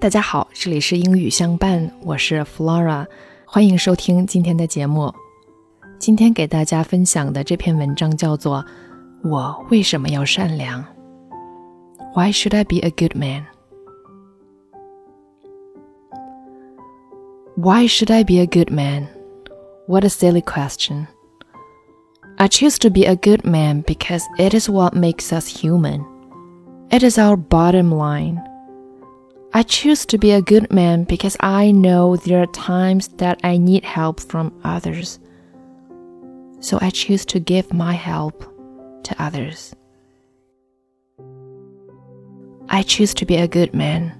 大家好，这里是英语相伴，我是 Flora，欢迎收听今天的节目。今天给大家分享的这篇文章叫做《我为什么要善良》？Why should I be a good man? Why should I be a good man? What a silly question. I choose to be a good man because it is what makes us human. It is our bottom line. I choose to be a good man because I know there are times that I need help from others. So I choose to give my help to others. I choose to be a good man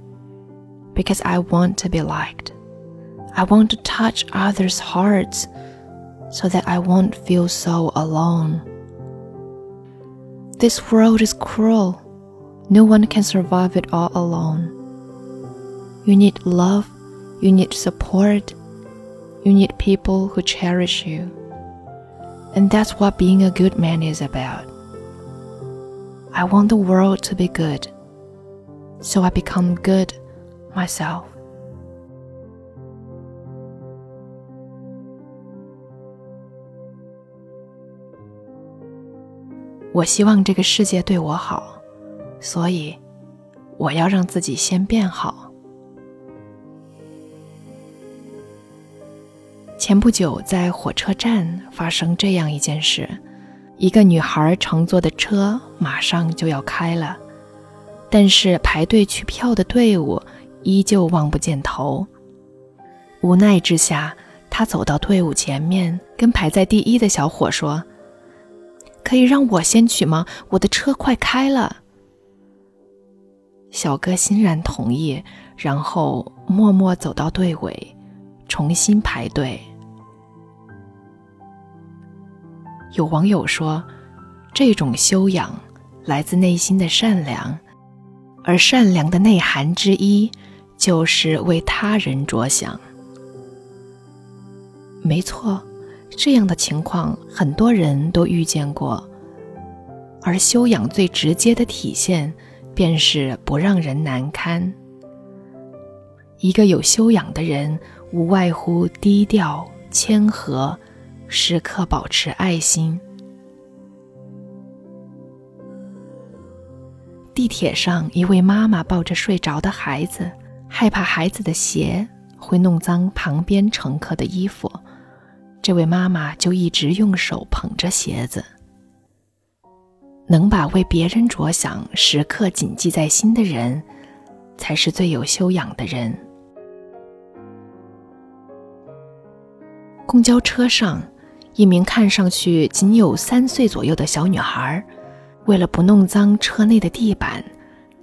because I want to be liked. I want to touch others' hearts so that I won't feel so alone. This world is cruel. No one can survive it all alone. You need love, you need support, you need people who cherish you. And that's what being a good man is about. I want the world to be good, so I become good myself. 我希望这个世界对我好，所以我要让自己先变好。 ”前不久，在火车站发生这样一件事：一个女孩乘坐的车马上就要开了，但是排队取票的队伍依旧望不见头。无奈之下，她走到队伍前面，跟排在第一的小伙说。可以让我先取吗？我的车快开了。小哥欣然同意，然后默默走到队尾，重新排队。有网友说，这种修养来自内心的善良，而善良的内涵之一就是为他人着想。没错。这样的情况很多人都遇见过，而修养最直接的体现，便是不让人难堪。一个有修养的人，无外乎低调、谦和，时刻保持爱心。地铁上，一位妈妈抱着睡着的孩子，害怕孩子的鞋会弄脏旁边乘客的衣服。这位妈妈就一直用手捧着鞋子。能把为别人着想时刻谨记在心的人，才是最有修养的人。公交车上，一名看上去仅有三岁左右的小女孩，为了不弄脏车内的地板，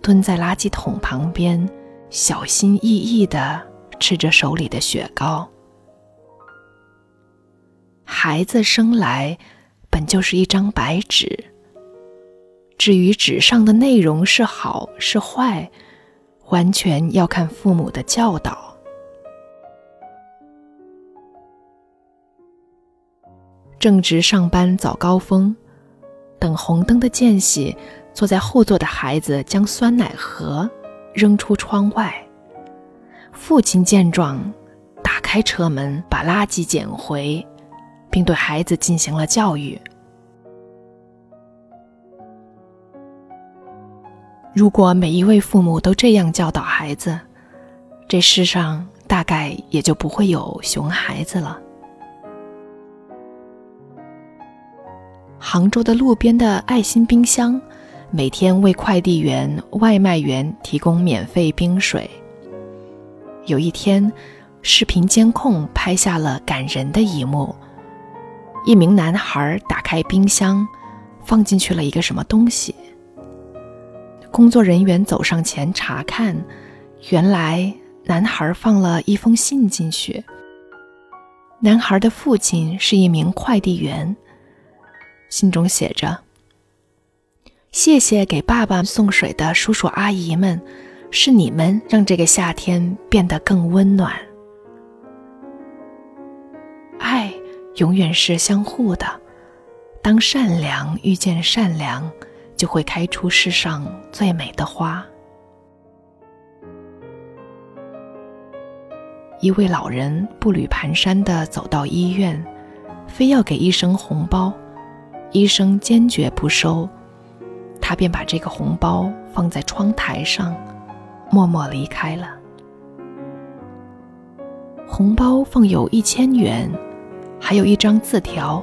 蹲在垃圾桶旁边，小心翼翼地吃着手里的雪糕。孩子生来本就是一张白纸，至于纸上的内容是好是坏，完全要看父母的教导。正值上班早高峰，等红灯的间隙，坐在后座的孩子将酸奶盒扔出窗外，父亲见状，打开车门把垃圾捡回。并对孩子进行了教育。如果每一位父母都这样教导孩子，这世上大概也就不会有熊孩子了。杭州的路边的爱心冰箱，每天为快递员、外卖员提供免费冰水。有一天，视频监控拍下了感人的一幕。一名男孩打开冰箱，放进去了一个什么东西。工作人员走上前查看，原来男孩放了一封信进去。男孩的父亲是一名快递员，信中写着：“谢谢给爸爸送水的叔叔阿姨们，是你们让这个夏天变得更温暖。”爱永远是相互的。当善良遇见善良，就会开出世上最美的花。一位老人步履蹒跚地走到医院，非要给医生红包，医生坚决不收，他便把这个红包放在窗台上，默默离开了。红包放有一千元，还有一张字条，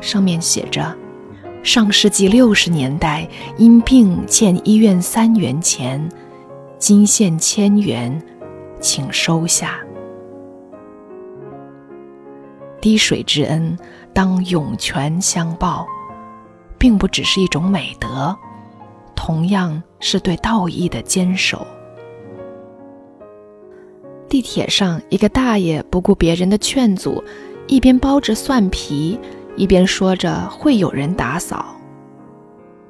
上面写着：“上世纪六十年代因病欠医院三元钱，今现千元，请收下。”滴水之恩，当涌泉相报，并不只是一种美德，同样是对道义的坚守。地铁上，一个大爷不顾别人的劝阻，一边剥着蒜皮，一边说着会有人打扫。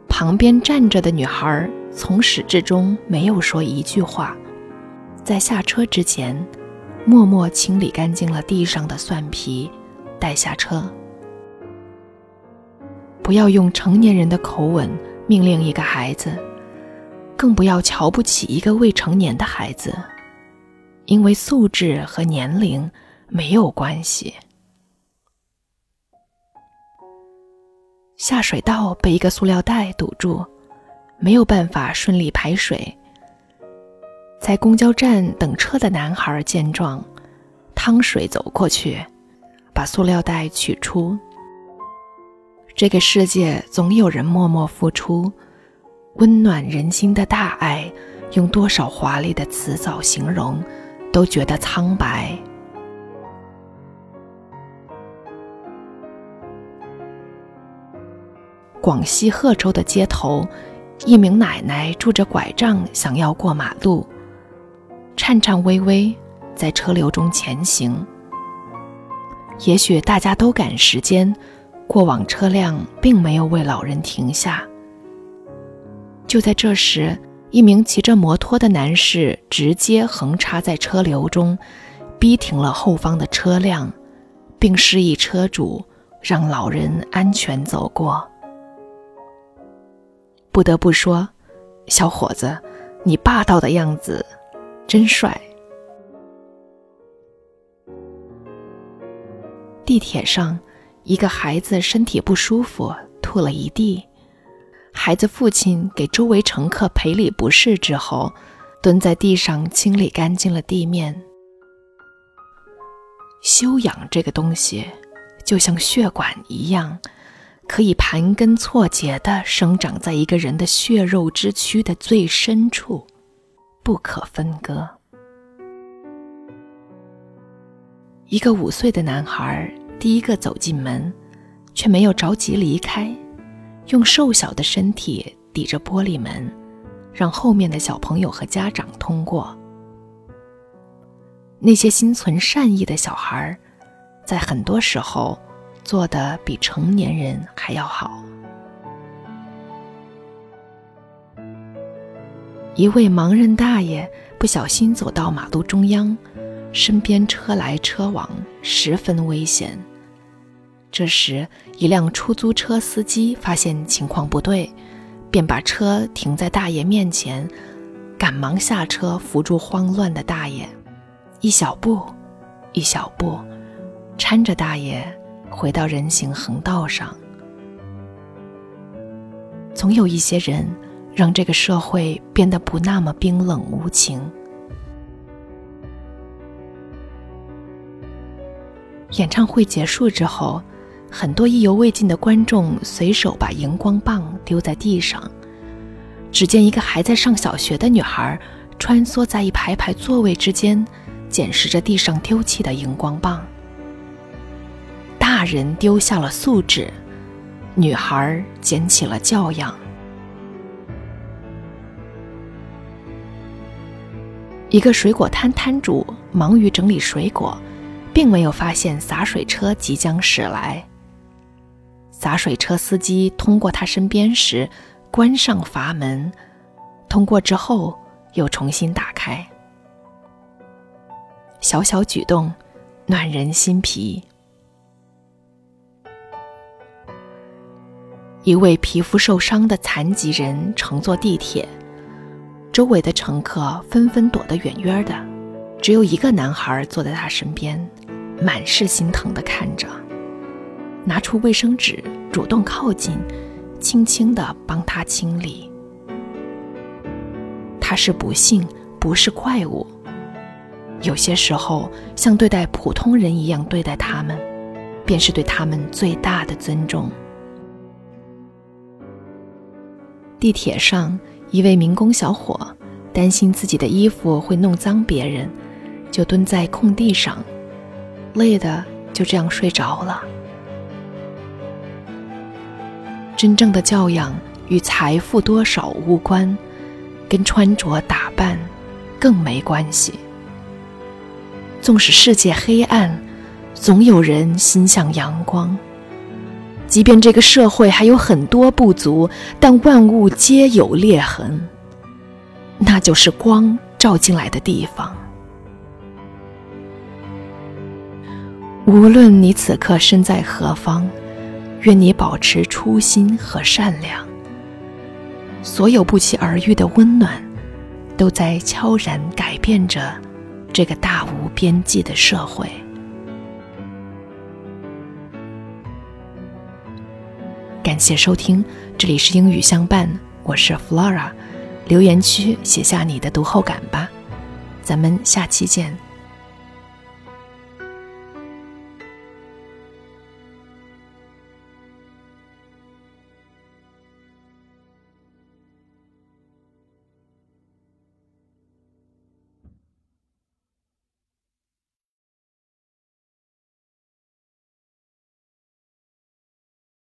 旁边站着的女孩从始至终没有说一句话，在下车之前，默默清理干净了地上的蒜皮。带下车，不要用成年人的口吻命令一个孩子，更不要瞧不起一个未成年的孩子，因为素质和年龄没有关系。下水道被一个塑料袋堵住，没有办法顺利排水。在公交站等车的男孩见状，趟水走过去。把塑料袋取出。这个世界总有人默默付出，温暖人心的大爱，用多少华丽的词藻形容，都觉得苍白。广西贺州的街头，一名奶奶拄着拐杖想要过马路，颤颤巍巍在车流中前行。也许大家都赶时间，过往车辆并没有为老人停下。就在这时，一名骑着摩托的男士直接横插在车流中，逼停了后方的车辆，并示意车主让老人安全走过。不得不说，小伙子，你霸道的样子真帅。地铁上，一个孩子身体不舒服，吐了一地。孩子父亲给周围乘客赔礼不是之后，蹲在地上清理干净了地面。修养这个东西，就像血管一样，可以盘根错节地生长在一个人的血肉之躯的最深处，不可分割。一个五岁的男孩第一个走进门，却没有着急离开，用瘦小的身体抵着玻璃门，让后面的小朋友和家长通过。那些心存善意的小孩，在很多时候做的比成年人还要好。一位盲人大爷不小心走到马路中央。身边车来车往，十分危险。这时，一辆出租车司机发现情况不对，便把车停在大爷面前，赶忙下车扶住慌乱的大爷，一小步，一小步，搀着大爷回到人行横道上。总有一些人，让这个社会变得不那么冰冷无情。演唱会结束之后，很多意犹未尽的观众随手把荧光棒丢在地上。只见一个还在上小学的女孩穿梭在一排排座位之间，捡拾着地上丢弃的荧光棒。大人丢下了素质，女孩捡起了教养。一个水果摊摊主忙于整理水果。并没有发现洒水车即将驶来。洒水车司机通过他身边时，关上阀门，通过之后又重新打开。小小举动，暖人心脾。一位皮肤受伤的残疾人乘坐地铁，周围的乘客纷纷躲得远远的。只有一个男孩坐在他身边，满是心疼的看着，拿出卫生纸，主动靠近，轻轻的帮他清理。他是不幸，不是怪物。有些时候，像对待普通人一样对待他们，便是对他们最大的尊重。地铁上，一位民工小伙担心自己的衣服会弄脏别人，就蹲在空地上，累的就这样睡着了。真正的教养与财富多少无关。跟穿着打扮更没关系。纵使世界黑暗，总有人心向阳光。即便这个社会还有很多不足，但万物皆有裂痕，那就是光照进来的地方。无论你此刻身在何方，愿你保持初心和善良。所有不期而遇的温暖，都在悄然改变着这个大无边际的社会。感谢收听，这里是英语相伴，我是 Flora。留言区写下你的读后感吧，咱们下期见。